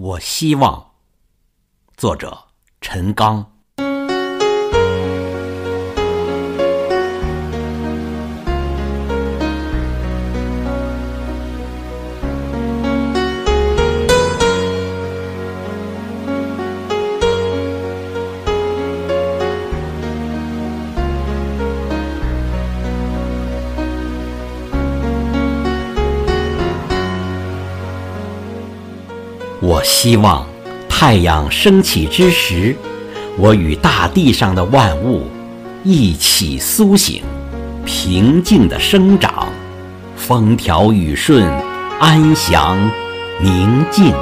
我希望，作者陈刚。我希望太阳升起之时，我与大地上的万物一起苏醒，平静的生长，风调雨顺，安详宁静。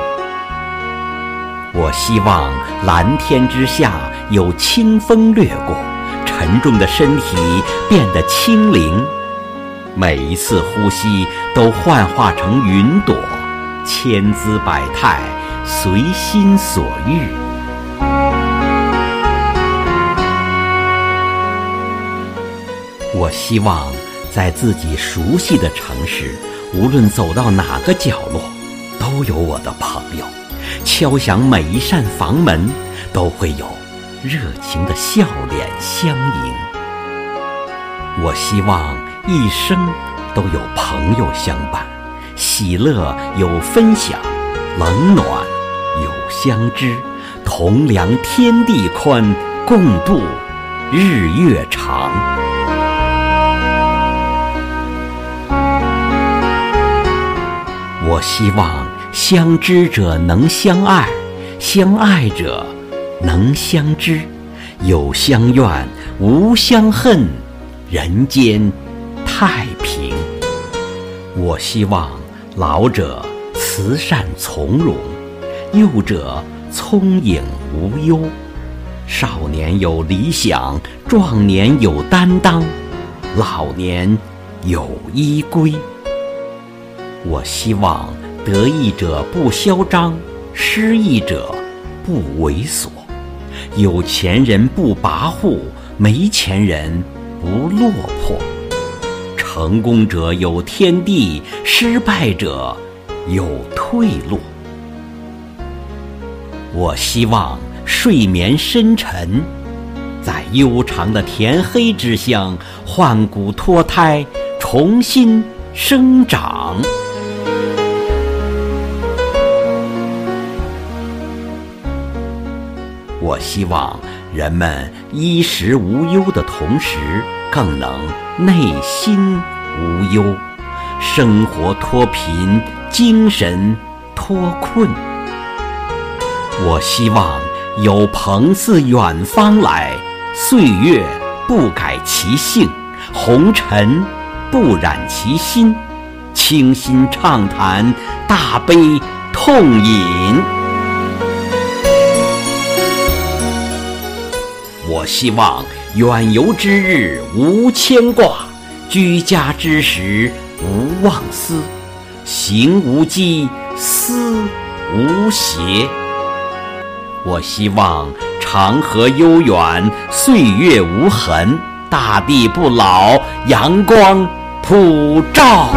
我希望蓝天之下有清风掠过，沉重的身体变得轻灵，每一次呼吸都幻化成云朵。千姿百态，随心所欲。我希望在自己熟悉的城市，无论走到哪个角落，都有我的朋友。敲响每一扇房门，都会有热情的笑脸相迎。我希望一生都有朋友相伴。喜乐有分享，冷暖有相知，同量天地宽，共度日月长。我希望相知者能相爱，相爱者能相知，有相怨无相恨，人间太平。我希望。老者慈善从容，幼者聪颖无忧，少年有理想，壮年有担当，老年有依归。我希望得意者不嚣张，失意者不猥琐，有钱人不跋扈，没钱人不落魄。成功者有天地，失败者有退路。我希望睡眠深沉，在悠长的天黑之乡换骨脱胎，重新生长。我希望人们衣食无忧的同时。更能内心无忧，生活脱贫，精神脱困。我希望有朋自远方来，岁月不改其性，红尘不染其心，倾心畅谈，大悲痛饮。我希望。远游之日无牵挂，居家之时无忘思，行无羁，思无邪。我希望长河悠远，岁月无痕，大地不老，阳光普照。